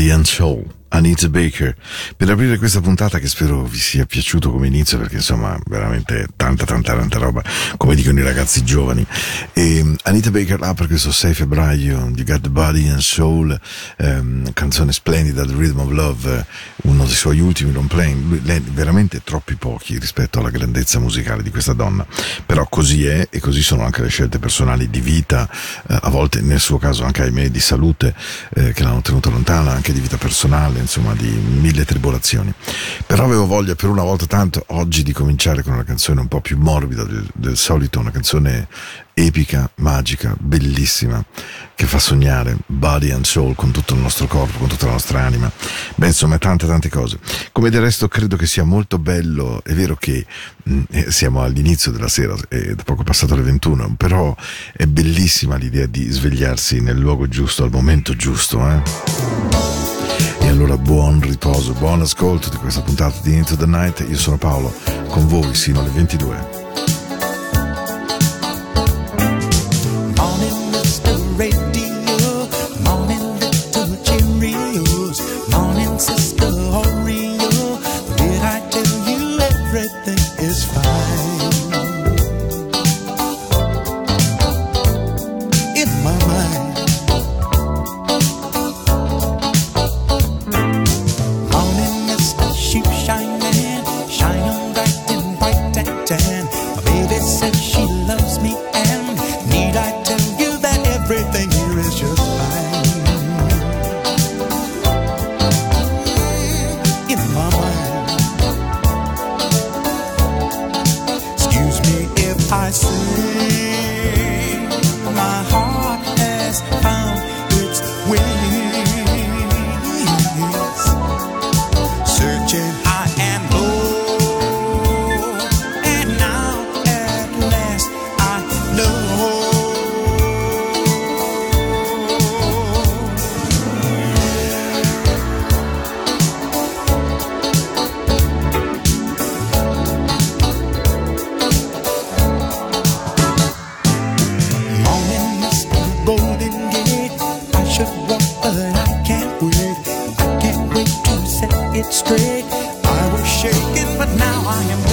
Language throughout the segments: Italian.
The and soul. Britt Baker. Per aprire questa puntata che spero vi sia piaciuto come inizio perché insomma veramente tanta tanta tanta roba come dicono i ragazzi giovani. E Anita Baker apre questo 6 febbraio di Got the Body and Soul ehm, canzone splendida The Rhythm of Love uno dei suoi ultimi non playing veramente troppi pochi rispetto alla grandezza musicale di questa donna. Però così è e così sono anche le scelte personali di vita eh, a volte nel suo caso anche ahimè di salute eh, che l'hanno tenuta lontana anche di vita personale insomma mille tribolazioni. Però avevo voglia per una volta tanto oggi di cominciare con una canzone un po' più morbida del, del solito, una canzone epica, magica, bellissima, che fa sognare body and soul con tutto il nostro corpo, con tutta la nostra anima. Beh, insomma, tante tante cose. Come del resto credo che sia molto bello, è vero che mh, eh, siamo all'inizio della sera, è da poco passato le 21, però è bellissima l'idea di svegliarsi nel luogo giusto, al momento giusto, eh? Allora buon riposo, buon ascolto di questa puntata di Into the Night. Io sono Paolo, con voi sino alle 22. Straight. I was shaking, but now I am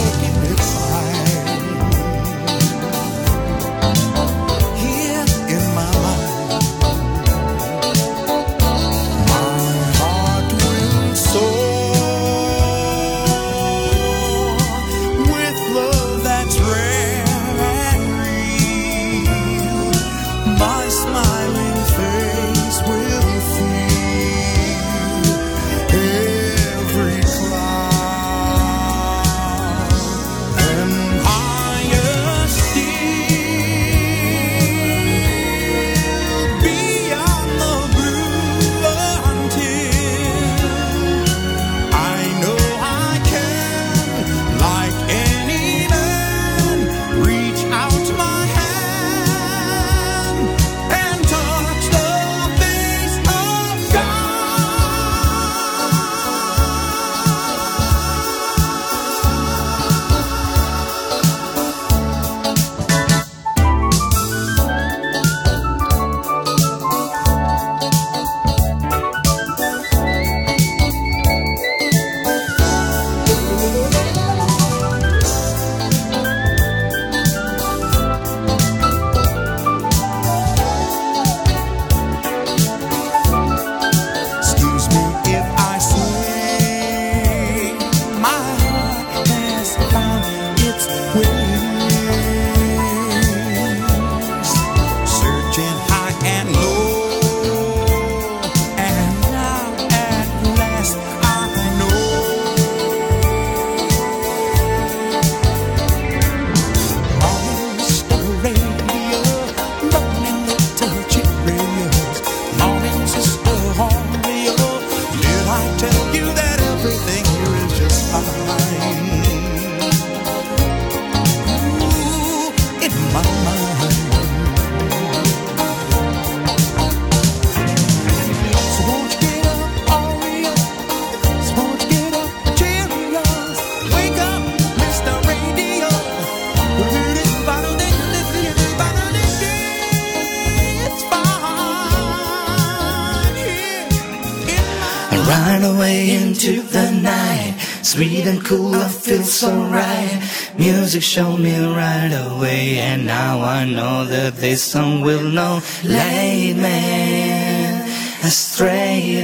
Music me right away, and now I know that this song will know. Late man, astray.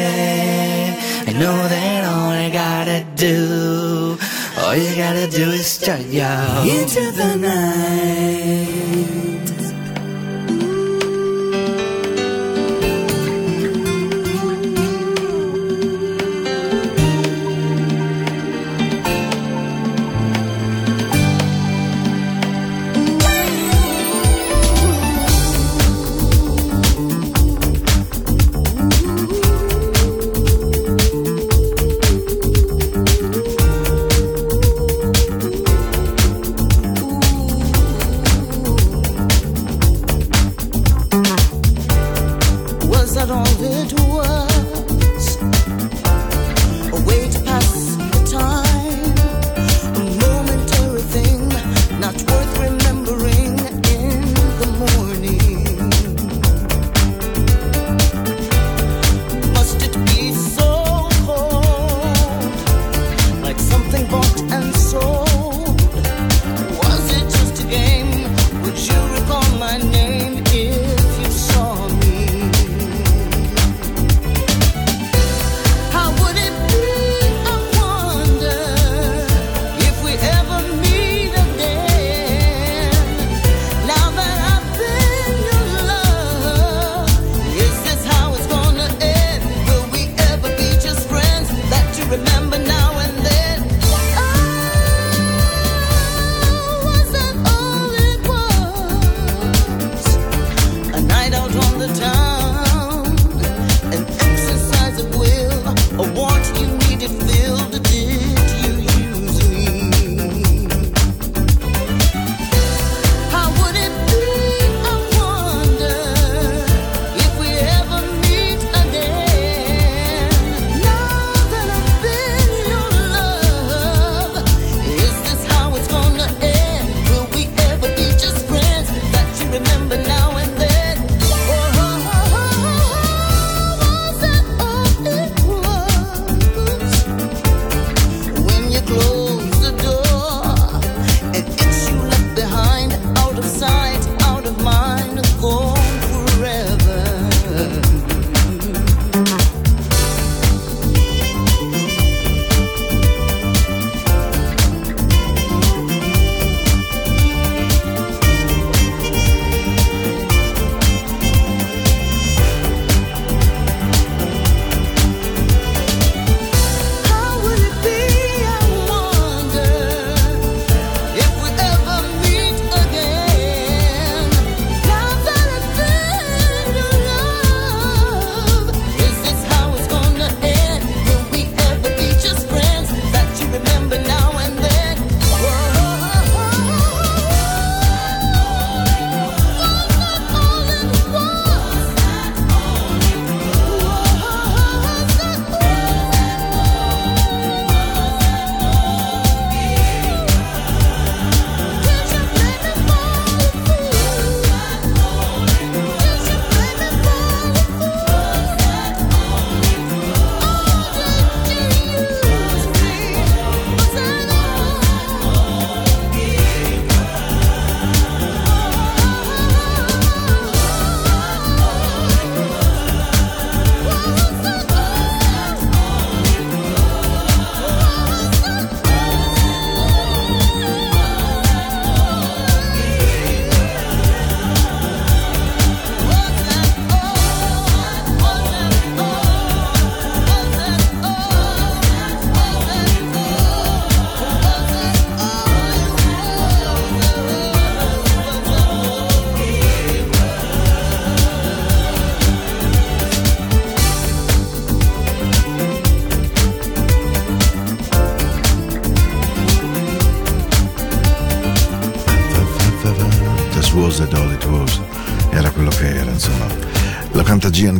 I know that all I gotta do, all you gotta do is start yo into the night.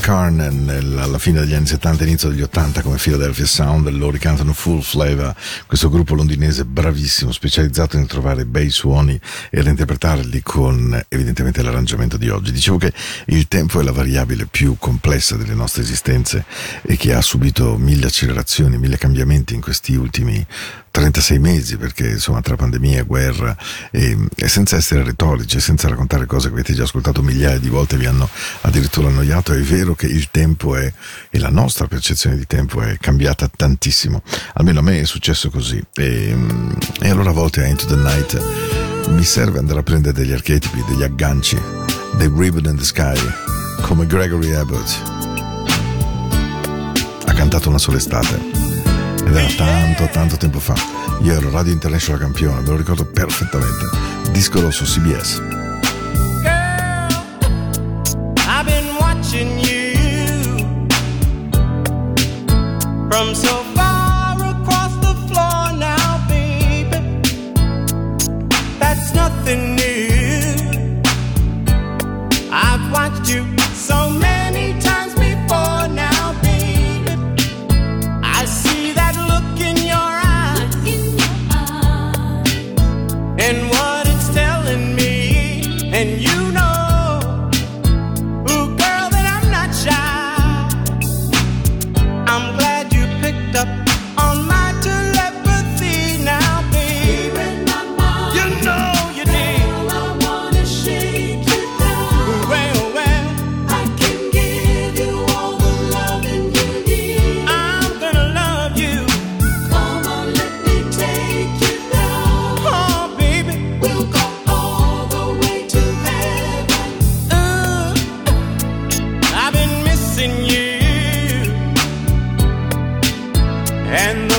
Carnan alla fine degli anni 70 inizio degli 80 come Philadelphia Sound, lo ricantano Full Flavor, questo gruppo londinese bravissimo, specializzato nel trovare bei suoni e reinterpretarli con evidentemente l'arrangiamento di oggi. Dicevo che il tempo è la variabile più complessa delle nostre esistenze e che ha subito mille accelerazioni, mille cambiamenti in questi ultimi 36 mesi perché insomma tra pandemia guerra e, e senza essere retorici, senza raccontare cose che avete già ascoltato migliaia di volte vi hanno addirittura annoiato, è vero che il tempo è e la nostra percezione di tempo è cambiata tantissimo, almeno a me è successo così. E, e allora a volte a Into the Night mi serve andare a prendere degli archetipi, degli agganci, dei ribbon in the sky come Gregory Abbott ha cantato una sola estate era tanto tanto tempo fa. Io ero Radio International campione me lo ricordo perfettamente. Disco rosso CBS Girl, I've been watching you from so and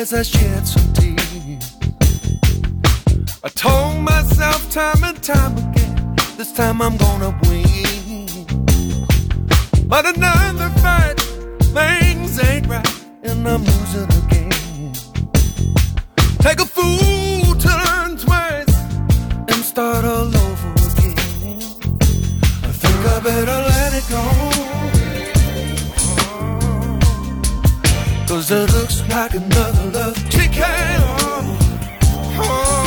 I Cause it looks like another love TKO. Uh-huh.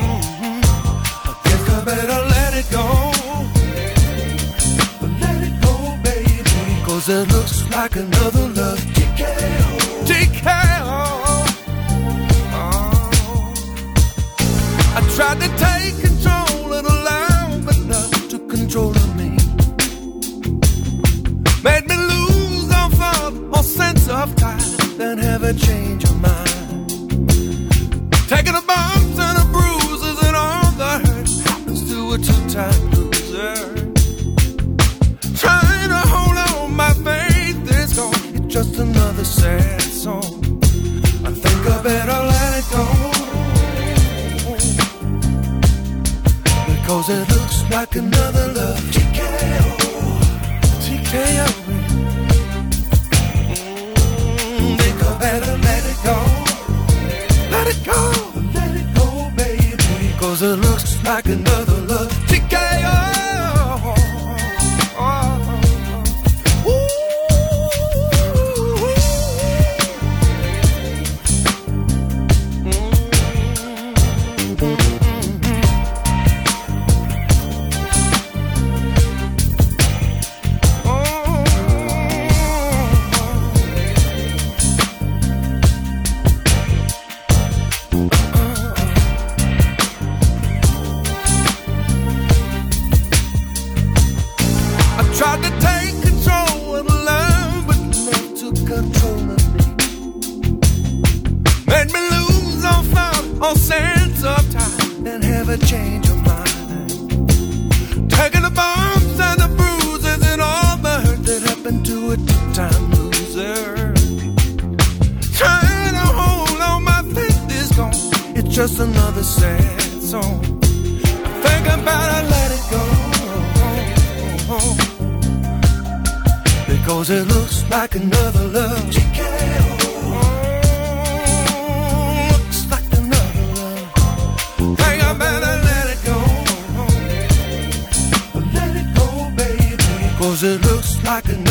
Mm-hmm. I think I better let it go. Let it go, it looks like another love TKO. TKO. Uh-huh. I tried to take then have a change 작은 너 me. Made me lose all thought, all sense of time, and have a change of mind. Taking the bumps and the bruises and all the hurt that happened to a two-time loser. Trying to hold on, my faith is gone. It's just another sad song. Think I better let Because it looks like another love. Looks like another love. Better let it go. Let it go, baby. Cause it looks like another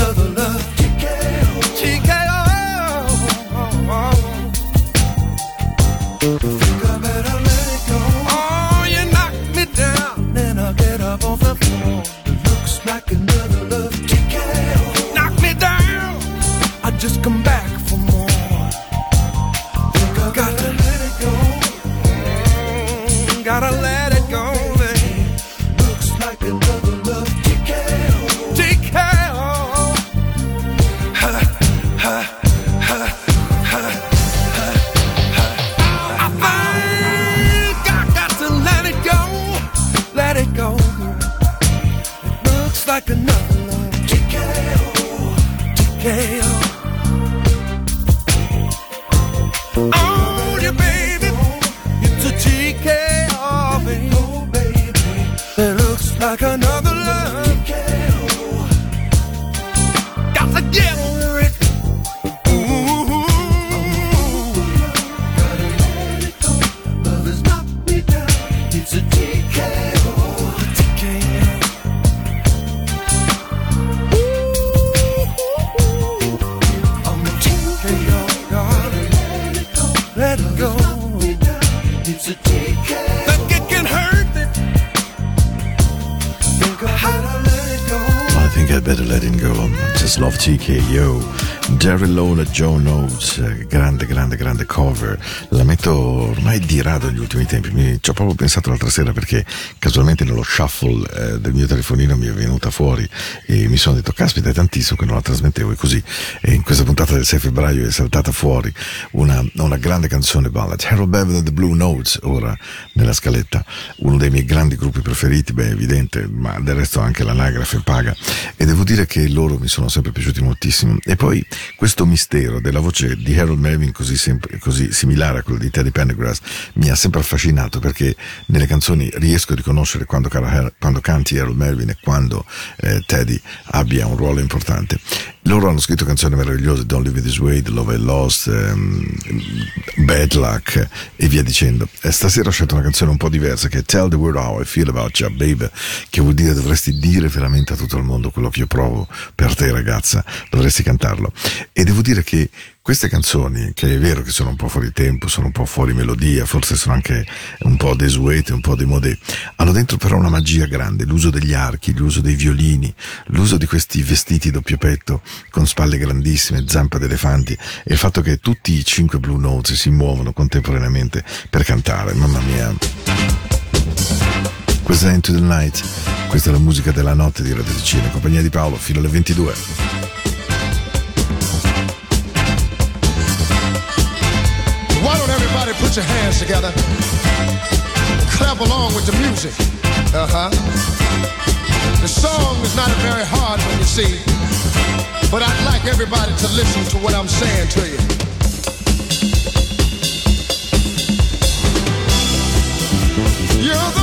love TKO. Jerry Lowell e Joe eh, grande, grande, grande cover. La metto ormai di rado negli ultimi tempi. Mi, ci ho proprio pensato l'altra sera perché casualmente nello shuffle eh, del mio telefonino mi è venuta fuori e mi sono detto, caspita, è tantissimo che non la trasmettevo. E così e in questa puntata del 6 febbraio è saltata fuori una, una grande canzone ballad. Harold Bevan and the Blue Notes, ora nella scaletta, uno dei miei grandi gruppi preferiti, beh, evidente, ma del resto anche l'anagrafe paga. E devo dire che loro mi sono sempre piaciuti moltissimo. E poi questo mistero della voce di Harold Melvin così, sempre, così similare a quella di Teddy Pendergrass mi ha sempre affascinato perché nelle canzoni riesco a riconoscere quando, quando canti Harold Melvin e quando eh, Teddy abbia un ruolo importante. Loro hanno scritto canzoni meravigliose, Don't Live This Way, The Love I Lost, um, Bad Luck e via dicendo. E stasera ho scelto una canzone un po' diversa che è Tell the World How I Feel About You, Baby, che vuol dire dovresti dire veramente a tutto il mondo quello che io provo per te ragazza, dovresti cantarlo. E devo dire che queste canzoni, che è vero che sono un po' fuori tempo, sono un po' fuori melodia, forse sono anche un po' desuete, un po' demodé, hanno dentro però una magia grande, l'uso degli archi, l'uso dei violini, l'uso di questi vestiti doppio petto con spalle grandissime, zampe d'elefanti e il fatto che tutti i cinque Blue Notes si muovono contemporaneamente per cantare, mamma mia. Questa è Into the Night, questa è la musica della notte di Radio Ticino, compagnia di Paolo, fino alle 22. Your hands together? Clap along with the music. Uh huh. The song is not a very hard one, you see. But I'd like everybody to listen to what I'm saying to you. You're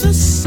all the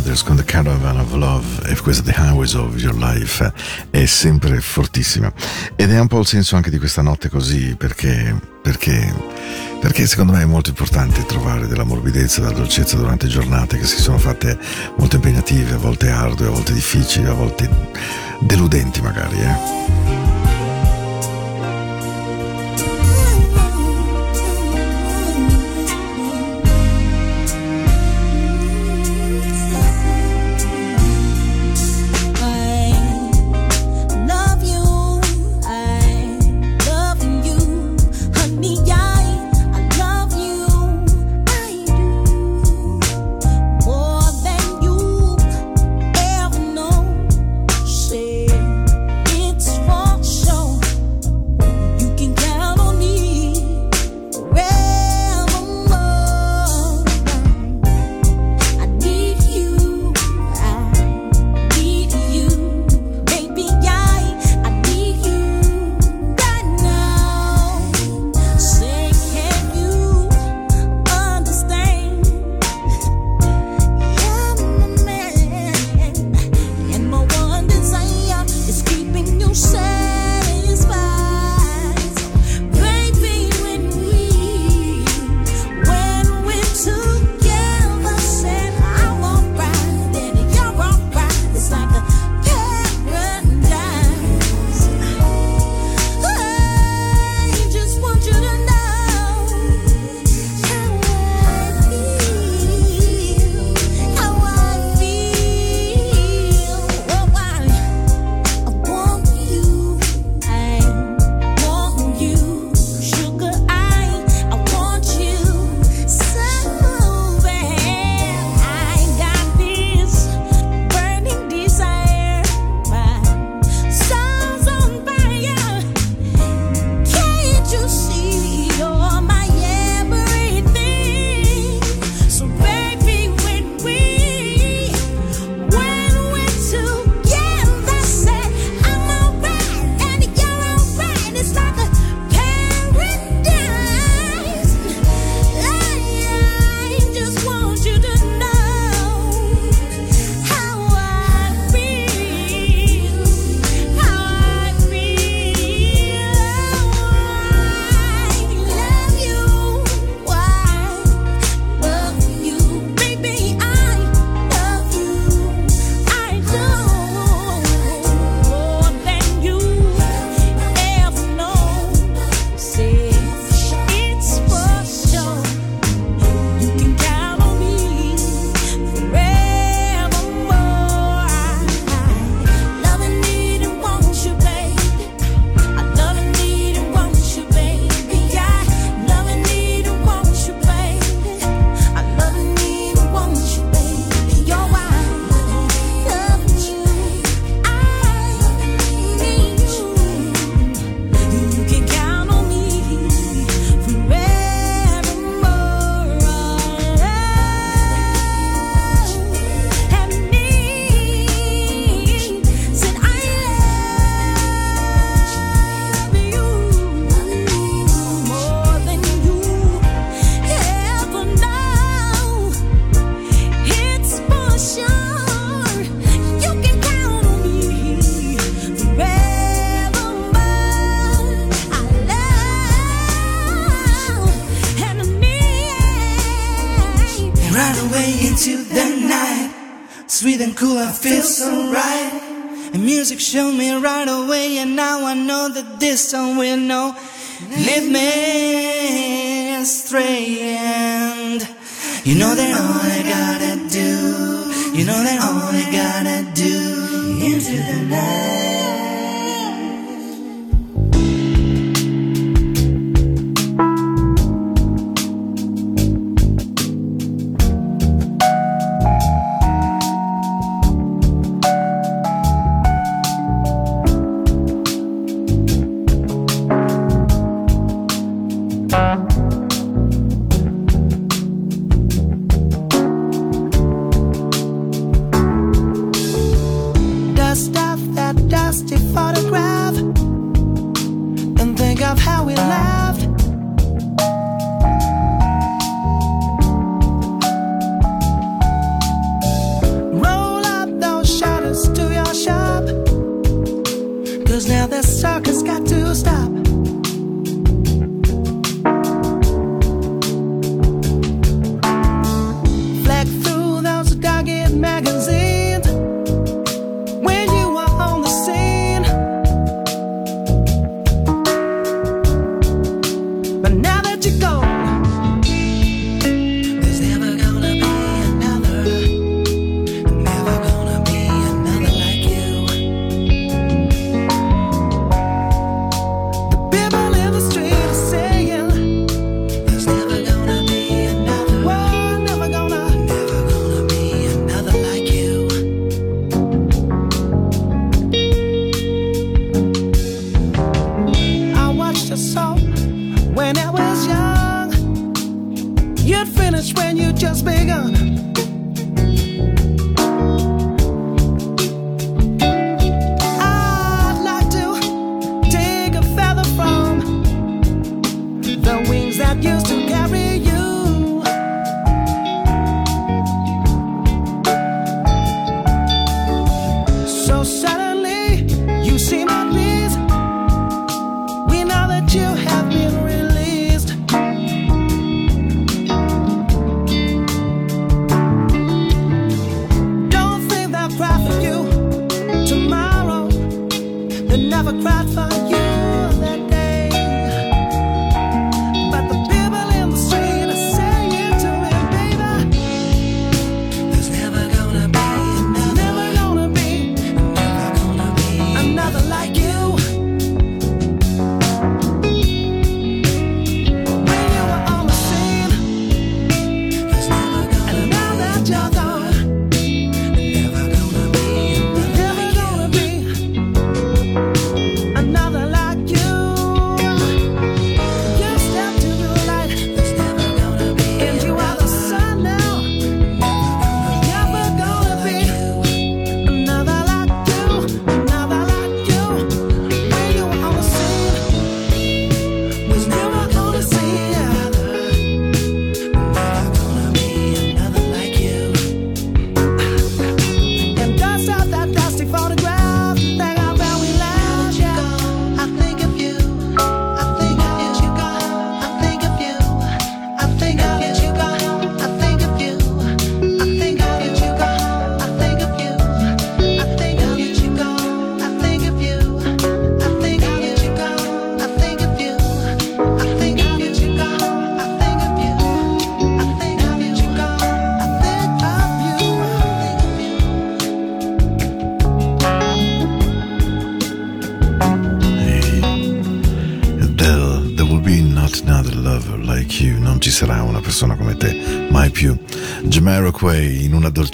Brothers con The Caravan of Love e questa The Highways of Your Life è sempre fortissima. Ed è un po' il senso anche di questa notte così, perché, perché, perché secondo me è molto importante trovare della morbidezza della dolcezza durante giornate che si sono fatte molto impegnative, a volte ardue, a volte difficili, a volte deludenti magari. Eh? sun will know. Leave me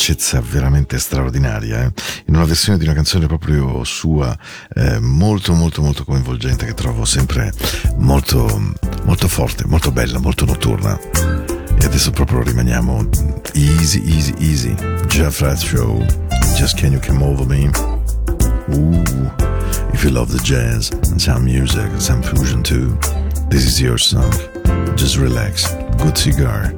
dolcezza veramente straordinaria, eh? in una versione di una canzone proprio sua, eh, molto molto molto coinvolgente, che trovo sempre molto, molto forte, molto bella, molto notturna. E adesso proprio rimaniamo easy, easy, easy. Jeff Rat Show, Just Can You Come Over Me? Ooh, if you love the jazz and some music and some fusion too, this is your song. Just relax, good cigar.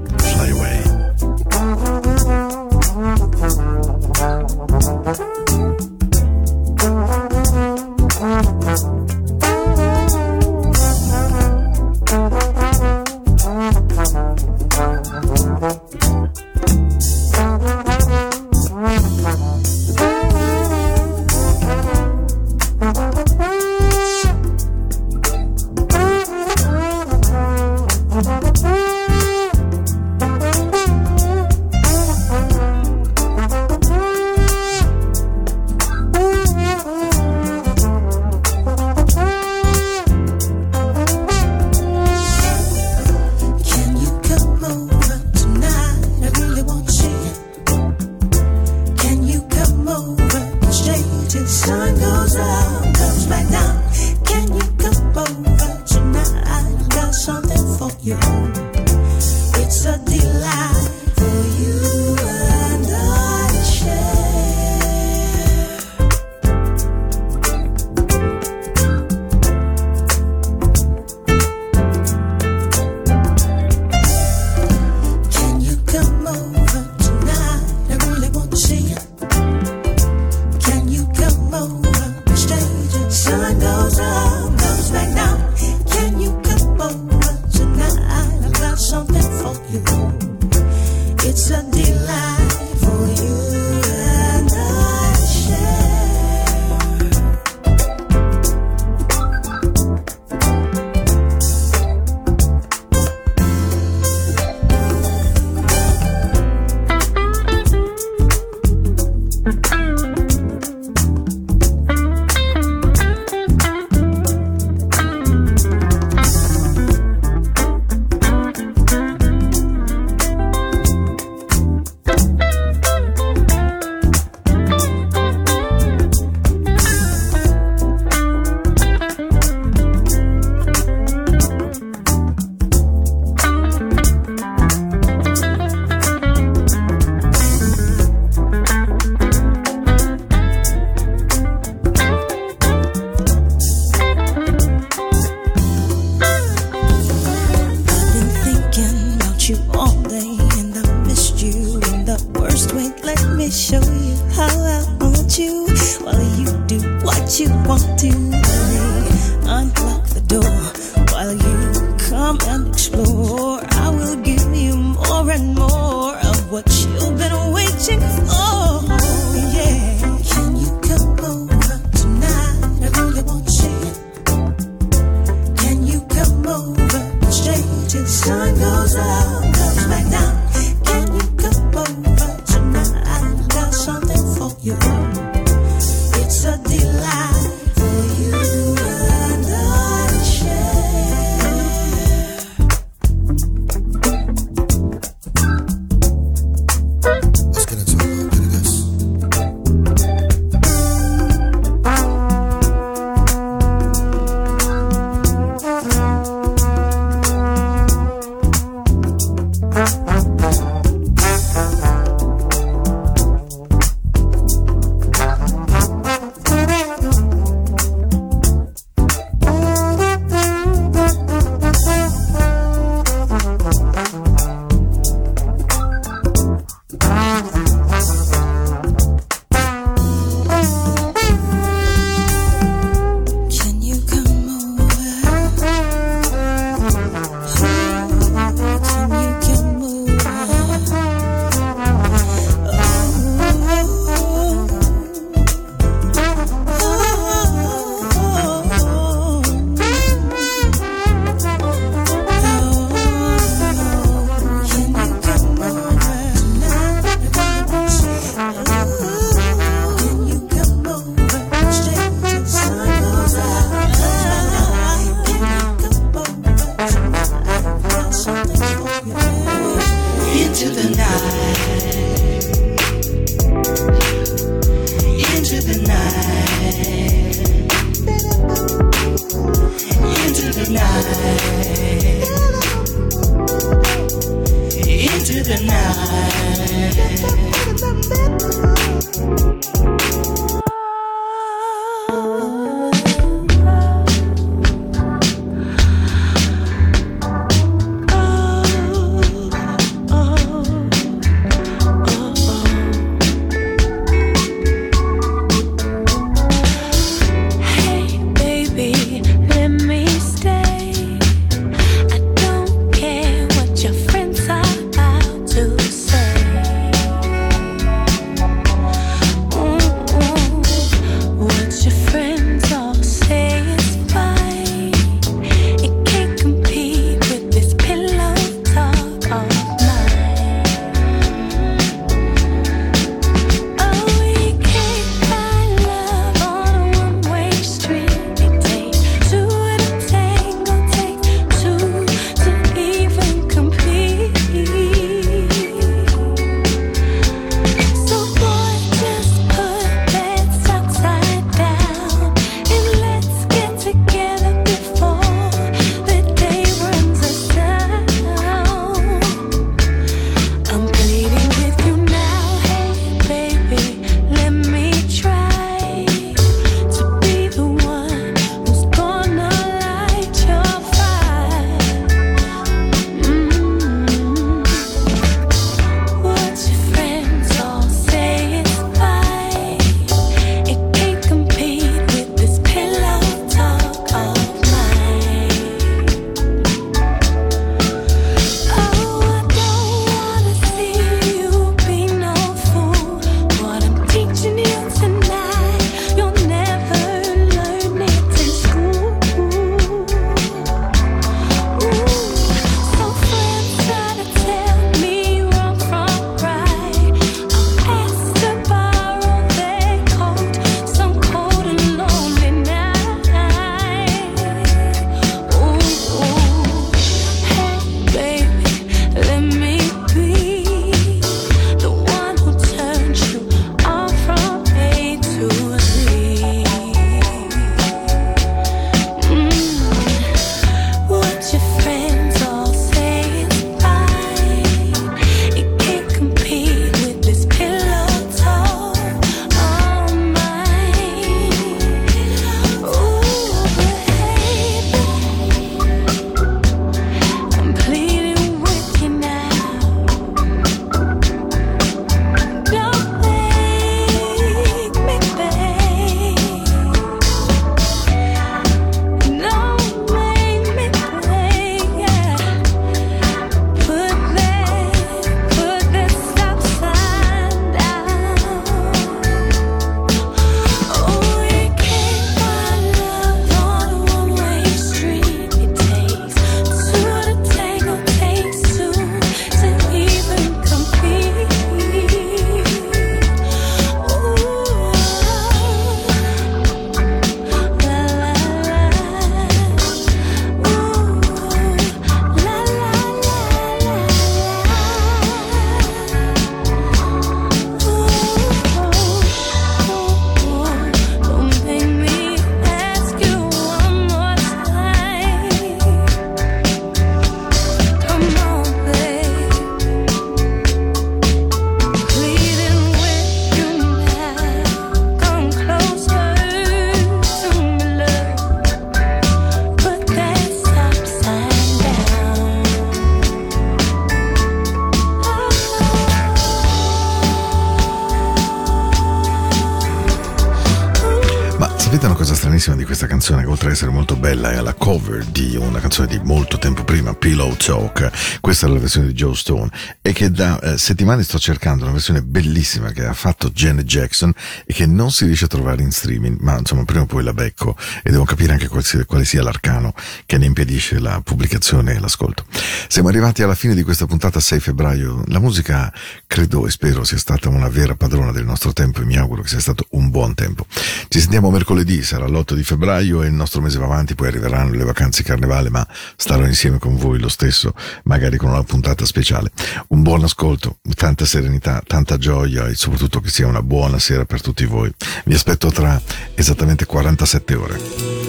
Bella, è la cover di una canzone di molto tempo prima, Pillow Talk. Questa è la versione di Joe Stone e che da eh, settimane sto cercando una versione bellissima che ha fatto Janet Jackson e che non si riesce a trovare in streaming, ma insomma prima o poi la becco e devo capire anche qual sia- quale sia l'arcano che ne impedisce la pubblicazione e l'ascolto. Siamo arrivati alla fine di questa puntata 6 febbraio. La musica credo e spero sia stata una vera padrona del nostro tempo e mi auguro che sia stato buon tempo. Ci sentiamo mercoledì, sarà l'8 di febbraio e il nostro mese va avanti, poi arriveranno le vacanze carnevale, ma starò insieme con voi lo stesso, magari con una puntata speciale. Un buon ascolto, tanta serenità, tanta gioia e soprattutto che sia una buona sera per tutti voi. Vi aspetto tra esattamente 47 ore.